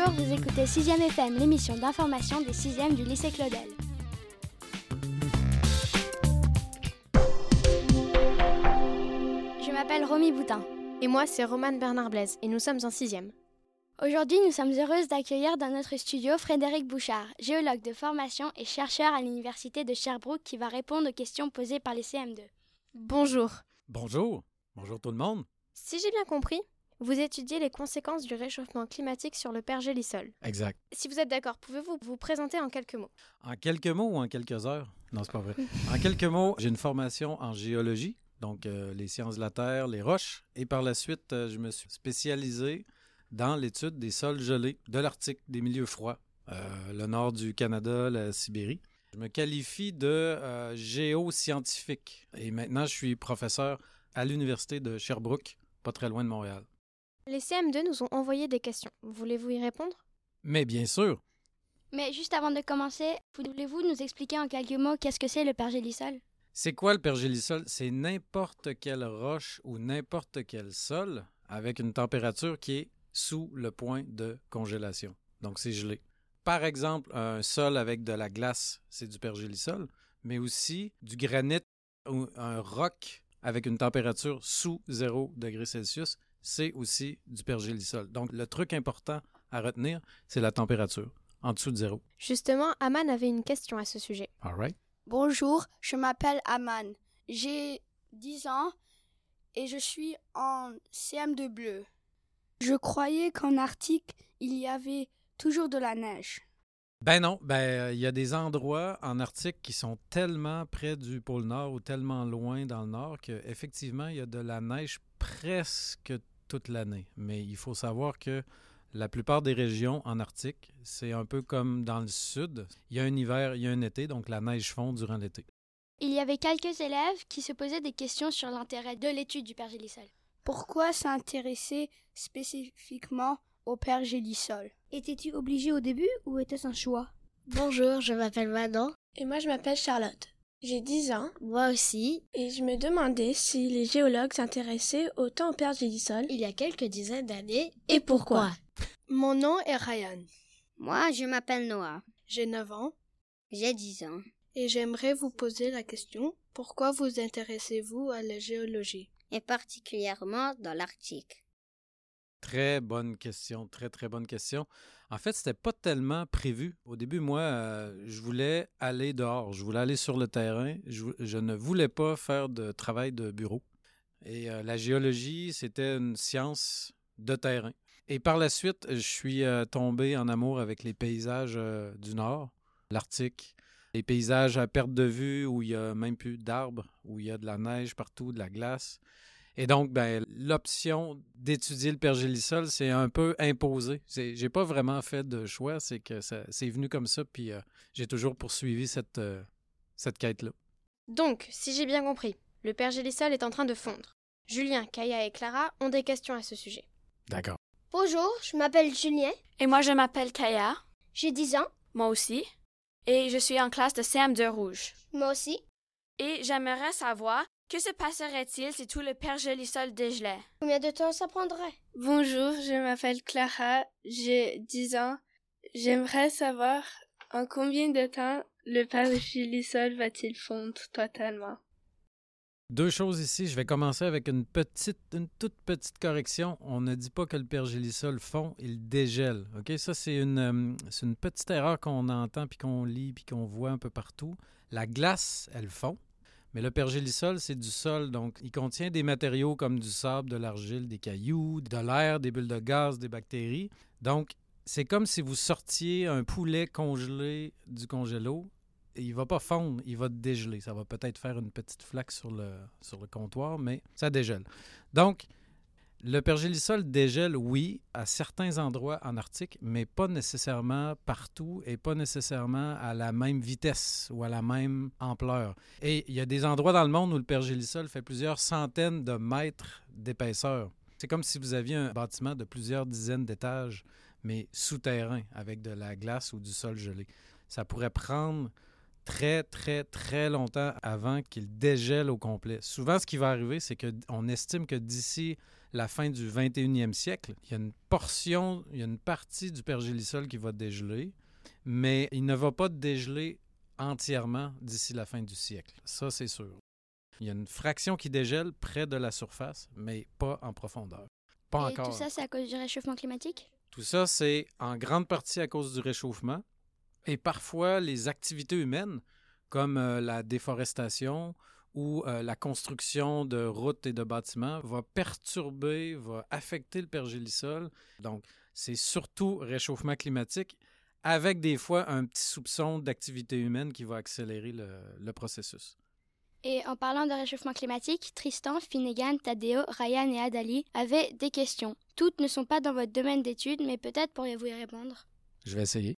Bonjour, vous écoutez 6ème FM, l'émission d'information des 6e du lycée Claudel. Je m'appelle Romy Boutin. Et moi, c'est Romane Bernard Blaise, et nous sommes en 6e. Aujourd'hui, nous sommes heureuses d'accueillir dans notre studio Frédéric Bouchard, géologue de formation et chercheur à l'Université de Sherbrooke qui va répondre aux questions posées par les CM2. Bonjour. Bonjour. Bonjour tout le monde. Si j'ai bien compris, vous étudiez les conséquences du réchauffement climatique sur le pergélisol. Exact. Si vous êtes d'accord, pouvez-vous vous présenter en quelques mots? En quelques mots ou en quelques heures? Non, c'est pas vrai. en quelques mots, j'ai une formation en géologie, donc euh, les sciences de la Terre, les roches, et par la suite, euh, je me suis spécialisé dans l'étude des sols gelés de l'Arctique, des milieux froids, euh, le nord du Canada, la Sibérie. Je me qualifie de euh, géoscientifique et maintenant je suis professeur à l'Université de Sherbrooke, pas très loin de Montréal. Les CM2 nous ont envoyé des questions. Voulez-vous y répondre? Mais bien sûr, Mais juste avant de commencer, voulez-vous nous expliquer en quelques mots qu'est-ce que c'est le pergélisol? C'est quoi le pergélisol? C'est n'importe quelle roche ou n'importe quel sol avec une température qui est sous le point de congélation. Donc, c'est gelé. Par exemple, un sol avec de la glace, c'est du pergélisol, mais aussi du granit ou un roc avec une température sous 0 degré Celsius, c'est aussi du pergélisol. Donc, le truc important à retenir, c'est la température, en dessous de zéro. Justement, Aman avait une question à ce sujet. All right? Bonjour, je m'appelle Aman. J'ai 10 ans et je suis en CM2 bleu. Je croyais qu'en Arctique, il y avait toujours de la neige. Ben non, ben euh, il y a des endroits en Arctique qui sont tellement près du pôle Nord ou tellement loin dans le Nord qu'effectivement, il y a de la neige presque toute l'année. Mais il faut savoir que la plupart des régions en Arctique, c'est un peu comme dans le Sud. Il y a un hiver, il y a un été, donc la neige fond durant l'été. Il y avait quelques élèves qui se posaient des questions sur l'intérêt de l'étude du pergélisol. Pourquoi s'intéresser spécifiquement au pergélisol Étais-tu obligé au début ou était-ce un choix? Bonjour, je m'appelle Manon. Et moi, je m'appelle Charlotte. J'ai 10 ans Moi aussi. et je me demandais si les géologues s'intéressaient autant au pergélisol. Il y a quelques dizaines d'années. Et pourquoi? Mon nom est Ryan. Moi, je m'appelle Noah. J'ai 9 ans J'ai 10 ans. et j'aimerais vous poser la question pourquoi vous intéressez-vous à la géologie? Et particulièrement dans l'Arctique. Très bonne question, très très bonne question. En fait, c'était pas tellement prévu. Au début, moi, euh, je voulais aller dehors, je voulais aller sur le terrain. Je, ne voulais pas faire de travail de bureau. Et euh, la géologie, c'était une science de terrain. Et par la suite, je suis euh, tombé en amour avec les paysages du Nord, l'Arctique, les paysages à perte de vue où il y a même plus d'arbres, où il y a de la neige partout, de la glace. Et donc, ben, l'option d'étudier le pergélisol, c'est un peu imposé. C'est- J'ai pas vraiment fait de choix, c'est que ça- c'est venu comme ça, puis euh, j'ai toujours poursuivi cette, euh, cette quête-là. Donc, si j'ai bien compris, le pergélisol est en train de fondre. Julien, Kaya et Clara ont des questions à ce sujet. D'accord. Bonjour, je m'appelle Julien. Et moi, je m'appelle Kaya. J'ai 10 ans. Moi aussi. Et je suis en classe de CM2 Rouge. Moi aussi. Et j'aimerais savoir que se passerait-il si tout le pergélisol dégelait? Combien de temps ça prendrait? Bonjour, je m'appelle Clara, j'ai 10 ans. J'aimerais savoir en combien de temps le pergélisol va-t-il fondre totalement Deux choses ici. Je vais commencer avec une petite, une toute petite correction. On ne dit pas que le pergélisol fond, il dégèle. OK? Ça, c'est une, euh, c'est une petite erreur qu'on entend, puis qu'on lit, puis qu'on voit un peu partout. La glace, elle fond. Mais le pergélisol, c'est du sol, donc il contient des matériaux comme du sable, de l'argile, des cailloux, de l'air, des bulles de gaz, des bactéries. Donc, c'est comme si vous sortiez un poulet congelé du congélo. Il va pas fondre, il va dégeler. Ça va peut-être faire une petite flaque sur le, sur le comptoir, mais ça dégèle. Donc, le pergélisol dégèle, oui, à certains endroits en Arctique, mais pas nécessairement partout et pas nécessairement à la même vitesse ou à la même ampleur. Et il y a des endroits dans le monde où le pergélisol fait plusieurs centaines de mètres d'épaisseur. C'est comme si vous aviez un bâtiment de plusieurs dizaines d'étages, mais souterrain, avec de la glace ou du sol gelé. Ça pourrait prendre très, très, très longtemps avant qu'il dégèle au complet. Souvent, ce qui va arriver, c'est qu'on estime que d'ici la fin du 21e siècle, il y a une portion, il y a une partie du pergélisol qui va dégeler, mais il ne va pas dégeler entièrement d'ici la fin du siècle. Ça, c'est sûr. Il y a une fraction qui dégèle près de la surface, mais pas en profondeur. Pas Et encore. tout ça, c'est à cause du réchauffement climatique? Tout ça, c'est en grande partie à cause du réchauffement et parfois les activités humaines, comme euh, la déforestation ou euh, la construction de routes et de bâtiments, va perturber, va affecter le pergélisol. Donc, c'est surtout réchauffement climatique avec des fois un petit soupçon d'activité humaine qui va accélérer le, le processus. Et en parlant de réchauffement climatique, Tristan, Finnegan, Tadeo, Ryan et Adali avaient des questions. Toutes ne sont pas dans votre domaine d'études, mais peut-être pourriez-vous y répondre. Je vais essayer.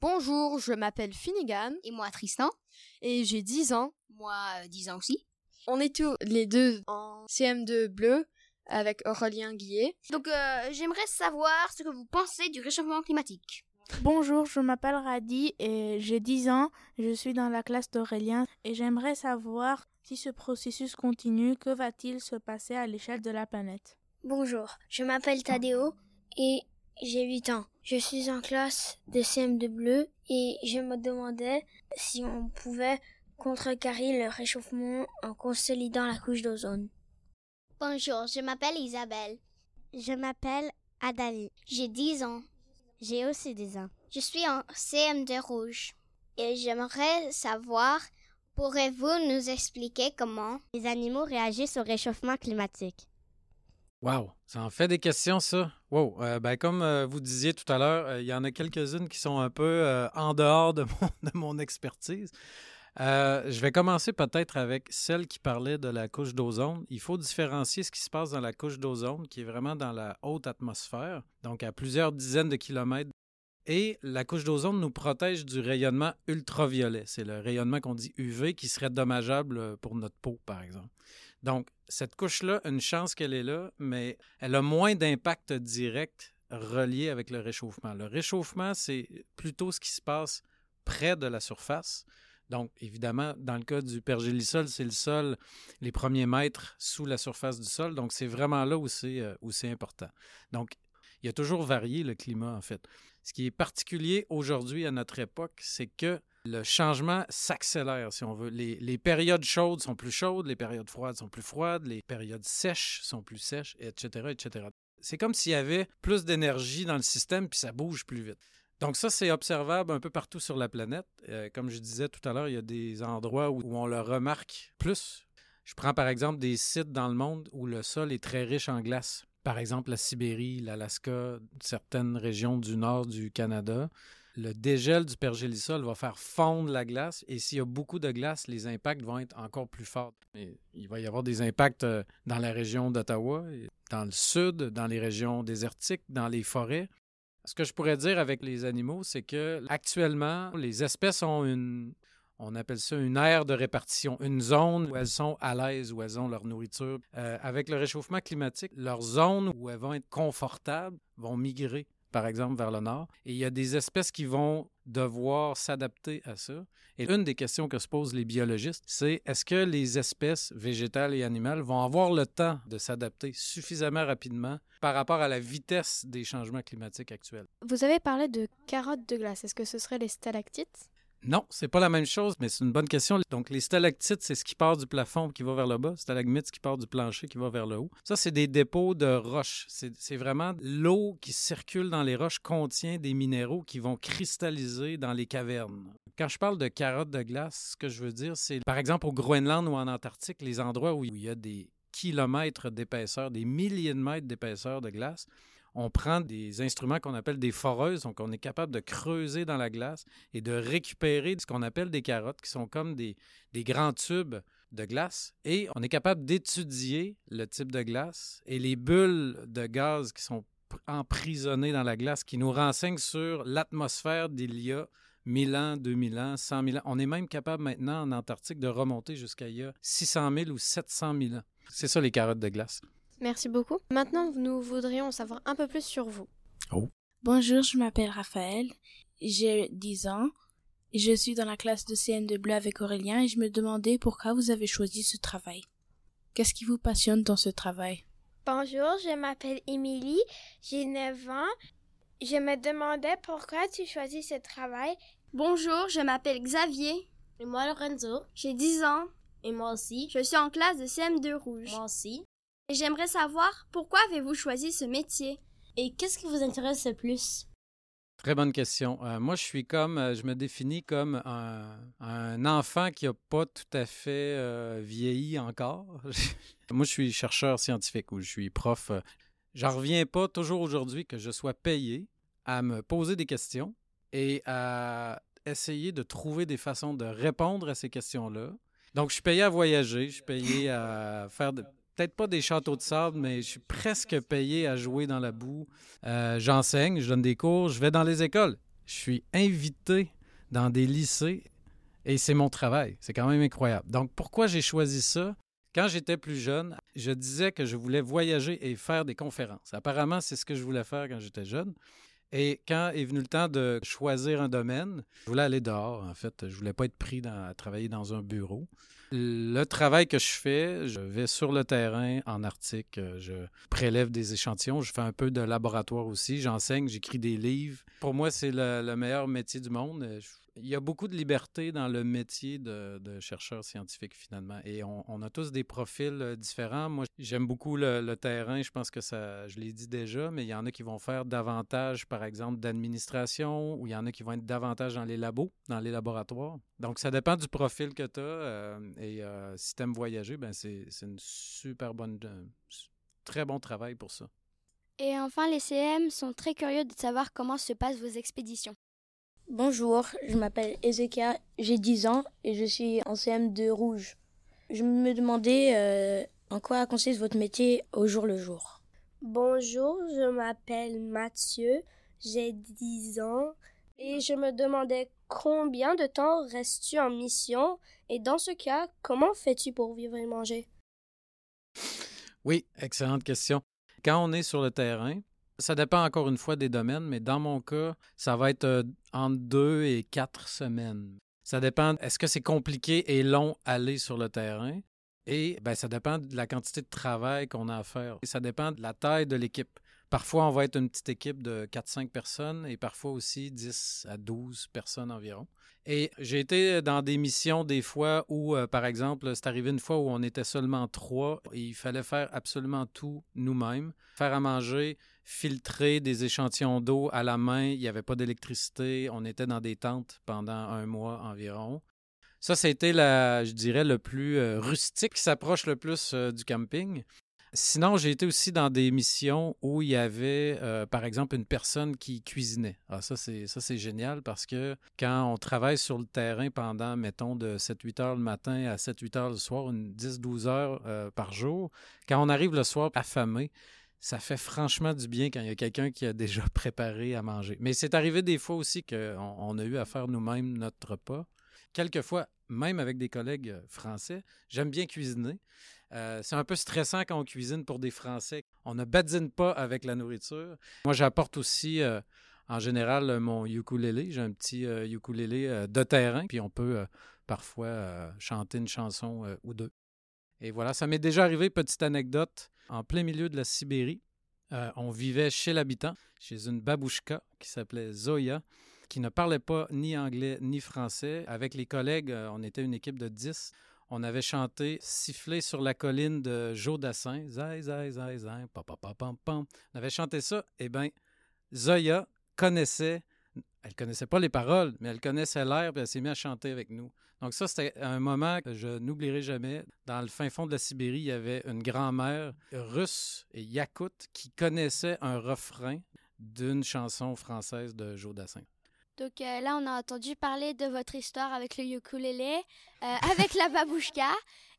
Bonjour, je m'appelle Finnegan. Et moi, Tristan. Et j'ai 10 ans. Moi, euh, 10 ans aussi. On est tous les deux en CM2 bleu avec Aurélien Guillet. Donc, euh, j'aimerais savoir ce que vous pensez du réchauffement climatique. Bonjour, je m'appelle Radi et j'ai 10 ans. Je suis dans la classe d'Aurélien et j'aimerais savoir si ce processus continue, que va-t-il se passer à l'échelle de la planète? Bonjour, je m'appelle Tadeo et j'ai 8 ans. Je suis en classe de CM2 bleu et je me demandais si on pouvait contrecarrer le réchauffement en consolidant la couche d'ozone. Bonjour, je m'appelle Isabelle. Je m'appelle Adali. J'ai 10 ans. J'ai aussi 10 ans. Je suis en CM2 rouge. Et j'aimerais savoir, pourrez-vous nous expliquer comment les animaux réagissent au réchauffement climatique? Wow, ça en fait des questions, ça? Wow, euh, ben, comme euh, vous disiez tout à l'heure, euh, il y en a quelques-unes qui sont un peu en dehors de mon, expertise. Je vais commencer peut-être avec celle qui parlait de la couche d'ozone. Il faut différencier ce qui se passe dans la couche d'ozone, qui est vraiment dans la haute atmosphère, donc à plusieurs dizaines de kilomètres. Et la couche d'ozone nous protège du rayonnement ultraviolet. C'est le rayonnement qu'on dit UV qui serait dommageable pour notre peau, par exemple. Donc, cette couche-là, une chance qu'elle est là, mais elle a moins d'impact direct relié avec le réchauffement. Le réchauffement, c'est plutôt ce qui se passe près de la surface. Donc, évidemment, dans le cas du pergélisol, c'est le sol, les premiers mètres sous la surface du sol. Donc, c'est vraiment là où c'est, euh, où c'est important. Donc, il a toujours varié le climat, en fait. Ce qui est particulier aujourd'hui à notre époque, c'est que le changement s'accélère, si on veut. Les, périodes chaudes sont plus chaudes, les périodes froides sont plus froides, les périodes sèches sont plus sèches, etc., etc. C'est comme s'il y avait plus d'énergie dans le système, puis ça bouge plus vite. Donc ça, c'est observable un peu partout sur la planète. Euh, comme je disais tout à l'heure, il y a des endroits où on le remarque plus. Je prends par exemple des sites dans le monde où le sol est très riche en glace. Par exemple, la Sibérie, l'Alaska, certaines régions du nord du Canada. Le dégel du pergélisol va faire fondre la glace et s'il y a beaucoup de glace, les impacts vont être encore plus forts. Il va y avoir des impacts euh, dans la région d'Ottawa, dans le sud, dans les régions désertiques, dans les forêts. Ce que je pourrais dire avec les animaux, c'est que actuellement, les espèces ont une, on appelle ça une aire de répartition, une zone où elles sont à l'aise, où elles ont leur nourriture. Euh, avec le réchauffement climatique, leurs zones où elles vont être confortables vont migrer, par exemple, vers le nord. Et il y a des espèces qui vont devoir s'adapter à ça. Et une des questions que se posent les biologistes, c'est est-ce que les espèces végétales et animales vont avoir le temps de s'adapter suffisamment rapidement par rapport à la vitesse des changements climatiques actuels? Vous avez parlé de carottes de glace. Est-ce que ce serait les stalactites? Non, c'est pas la même chose, mais c'est une bonne question. Donc, les stalactites, c'est ce qui part du plafond qui va vers le bas. Stalagmites, ce qui part du plancher qui va vers le haut. Ça, c'est des dépôts de roches. C'est vraiment l'eau qui circule dans les roches contient des minéraux qui vont cristalliser dans les cavernes. Quand je parle de carottes de glace, ce que je veux dire, c'est par exemple au Groenland ou en Antarctique, les endroits où il y a des kilomètres d'épaisseur, des milliers de mètres d'épaisseur de glace, on prend des instruments qu'on appelle des foreuses, donc on est capable de creuser dans la glace et de récupérer ce qu'on appelle des carottes, qui sont comme des, grands tubes de glace. Et on est capable d'étudier le type de glace et les bulles de gaz qui sont emprisonnées dans la glace, qui nous renseignent sur l'atmosphère d'il y a 1000 ans, 2000 ans, 100 000 ans. On est même capable maintenant en Antarctique de remonter jusqu'à il y a 600 000 ou 700 000 ans. C'est ça les carottes de glace. Merci beaucoup. Maintenant, nous voudrions en savoir un peu plus sur vous. Oh. Bonjour, je m'appelle Raphaël. J'ai 10 ans. je suis dans la classe de CM2 Bleu avec Aurélien et je me demandais pourquoi vous avez choisi ce travail. Qu'est-ce qui vous passionne dans ce travail? Bonjour, je m'appelle Émilie, j'ai 9 ans. Je me demandais pourquoi tu choisis ce travail. Bonjour, je m'appelle Xavier. Et moi, Lorenzo. J'ai 10 ans. Et moi aussi. Je suis en classe de CM2 Rouge. Moi aussi. J'aimerais savoir pourquoi avez-vous choisi ce métier? Et qu'est-ce qui vous intéresse le plus? Très bonne question. Euh, moi, je suis comme, euh, je me définis comme un, un enfant qui n'a pas tout à fait euh, vieilli encore. moi, je suis chercheur scientifique ou je suis prof. J'en reviens pas toujours aujourd'hui que je sois payé à me poser des questions et à essayer de trouver des façons de répondre à ces questions-là. Donc, je suis payé à voyager, je suis payé à faire de, peut-être pas des châteaux de sable, mais je suis presque payé à jouer dans la boue. Euh, J'enseigne, je donne des cours, je vais dans les écoles. Je suis invité dans des lycées et c'est mon travail. C'est quand même incroyable. Donc, pourquoi j'ai choisi ça? Quand j'étais plus jeune, je disais que je voulais voyager et faire des conférences. Apparemment, c'est ce que je voulais faire quand j'étais jeune. Et quand est venu le temps de choisir un domaine, je voulais aller dehors, en fait. Je voulais pas être pris à travailler dans un bureau. Le travail que je fais, je vais sur le terrain en Arctique, je prélève des échantillons, je fais un peu de laboratoire aussi, j'enseigne, j'écris des livres. Pour moi, c'est le, meilleur métier du monde. Il y a beaucoup de liberté dans le métier de, de chercheur scientifique, finalement. Et on, a tous des profils euh, différents. Moi, j'aime beaucoup le, le, terrain. Je pense que ça, je l'ai dit déjà, mais il y en a qui vont faire davantage, par exemple, d'administration, ou il y en a qui vont être davantage dans les labos, dans les laboratoires. Donc, ça dépend du profil que tu as. Euh, et euh, si tu aimes voyager, ben c'est une super bonne, euh, très bon travail pour ça. Et enfin, les CM sont très curieux de savoir comment se passent vos expéditions. Bonjour, je m'appelle Ezeka, j'ai 10 ans et je suis en CM2 rouge. Je me demandais euh, en quoi consiste votre métier au jour le jour? Bonjour, je m'appelle Mathieu, j'ai 10 ans et je me demandais combien de temps restes-tu en mission et dans ce cas, comment fais-tu pour vivre et manger? Oui, excellente question. Quand on est sur le terrain, ça dépend encore une fois des domaines, mais dans mon cas, ça va être euh, entre deux et quatre semaines. Ça dépend, est-ce que c'est compliqué et long aller sur le terrain? Et ben, ça dépend de la quantité de travail qu'on a à faire. Et ça dépend de la taille de l'équipe. Parfois, on va être une petite équipe de 4-5 personnes et parfois aussi 10 à 12 personnes environ. Et j'ai été dans des missions des fois où, euh, par exemple, c'est arrivé une fois où on était seulement trois et il fallait faire absolument tout nous-mêmes. Faire à manger, filtrer des échantillons d'eau à la main, il n'y avait pas d'électricité, on était dans des tentes pendant un mois environ. Ça, c'était, la, je dirais, le plus euh, rustique, qui s'approche le plus euh, du camping. Sinon, j'ai été aussi dans des missions où il y avait, euh, par exemple, une personne qui cuisinait. Ah, ça, c'est, ça, c'est génial parce que quand on travaille sur le terrain pendant, mettons, de 7-8 heures le matin à 7-8 heures le soir, une 10-12 heures par jour, quand on arrive le soir affamé, ça fait franchement du bien quand il y a quelqu'un qui a déjà préparé à manger. Mais c'est arrivé des fois aussi qu'on on a eu à faire nous-mêmes notre repas. Quelquefois, même avec des collègues euh, français, j'aime bien cuisiner. Euh, c'est un peu stressant quand on cuisine pour des Français. On ne badine pas avec la nourriture. Moi, j'apporte aussi, euh, en général, mon ukulélé. J'ai un petit ukulélé de terrain, puis on peut parfois chanter une chanson ou deux. Et voilà, ça m'est déjà arrivé, petite anecdote, en plein milieu de la Sibérie. on vivait chez l'habitant, chez une babouchka qui s'appelait Zoya, qui ne parlait pas ni anglais ni français. Avec les collègues, on était une équipe de 10 on avait chanté Siffler sur la colline de Joe Dassin. Zai, zai, zai, zai, pam, pam, pam, pam. On avait chanté ça. Eh bien, Zoya connaissait, elle connaissait pas les paroles, mais elle connaissait l'air, et elle s'est mise à chanter avec nous. Donc ça, c'était un moment que je n'oublierai jamais. Dans le fin fond de la Sibérie, il y avait une grand-mère russe et yakoute qui connaissait un refrain d'une chanson française de Joe Dassin. Donc euh, là, on a entendu parler de votre histoire avec le ukulélé, euh, avec la babouchka.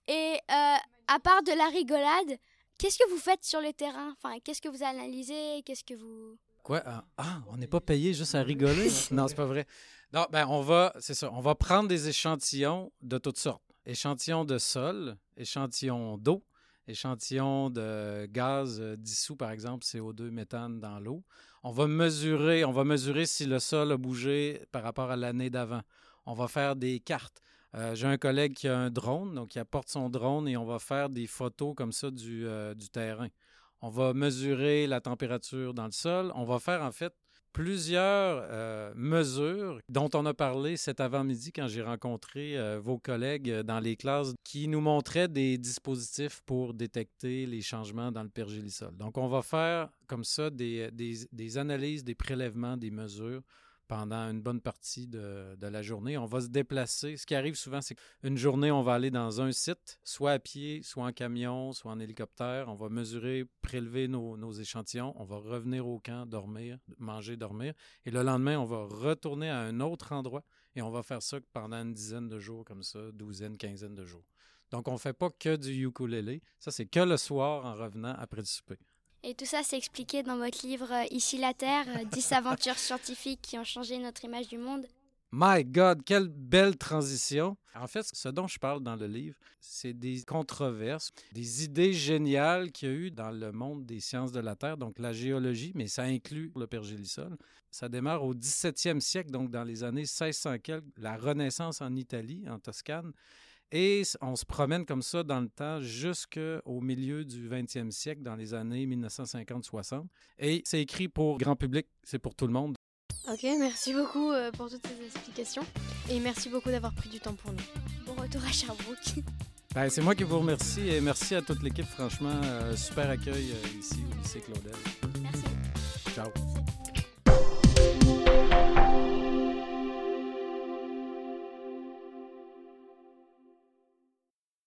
Et euh, à part de la rigolade, qu'est-ce que vous faites sur le terrain? Enfin, qu'est-ce que vous analysez? Qu'est-ce que vous... Quoi? Ah, on n'est pas payé juste à rigoler Non, c'est pas vrai. Non, ben on va, c'est ça, on va prendre des échantillons de toutes sortes. Échantillons de sol, échantillons d'eau, échantillons de gaz dissous, par exemple CO2, méthane dans l'eau. On va mesurer, on va mesurer si le sol a bougé par rapport à l'année d'avant. On va faire des cartes. Euh, j'ai un collègue qui a un drone, donc il apporte son drone et on va faire des photos comme ça du, euh, du terrain. On va mesurer la température dans le sol. On va faire en fait plusieurs euh, mesures dont on a parlé cet avant-midi quand j'ai rencontré euh, vos collègues dans les classes qui nous montraient des dispositifs pour détecter les changements dans le pergélisol. Donc, on va faire comme ça des analyses, des prélèvements, des mesures pendant une bonne partie de, la journée. On va se déplacer. Ce qui arrive souvent, c'est qu'une journée, on va aller dans un site, soit à pied, soit en camion, soit en hélicoptère. On va mesurer, prélever nos, nos échantillons. On va revenir au camp, dormir, manger, dormir. Et le lendemain, on va retourner à un autre endroit et on va faire ça pendant une dizaine de jours comme ça, douzaine, quinzaine de jours. Donc, on ne fait pas que du ukulélé. Ça, c'est que le soir en revenant après le souper. Et tout ça, c'est expliqué dans votre livre euh, Ici la Terre, 10 aventures scientifiques qui ont changé notre image du monde. My God, quelle belle transition. En fait, ce dont je parle dans le livre, c'est des controverses, des idées géniales qu'il y a eu dans le monde des sciences de la Terre, donc la géologie, mais ça inclut le pergélisol. Ça démarre au 17e siècle, donc dans les années 1600 quelques, la Renaissance en Italie, en Toscane. Et on se promène comme ça dans le temps jusqu'au milieu du 20e siècle, dans les années 1950-60. Et c'est écrit pour grand public, c'est pour tout le monde. Ok, merci beaucoup euh, pour toutes ces explications. Et merci beaucoup d'avoir pris du temps pour nous. Bon retour à Sherbrooke. Ben, c'est moi qui vous remercie et merci à toute l'équipe. Franchement, euh, super accueil euh, ici au lycée Claudel.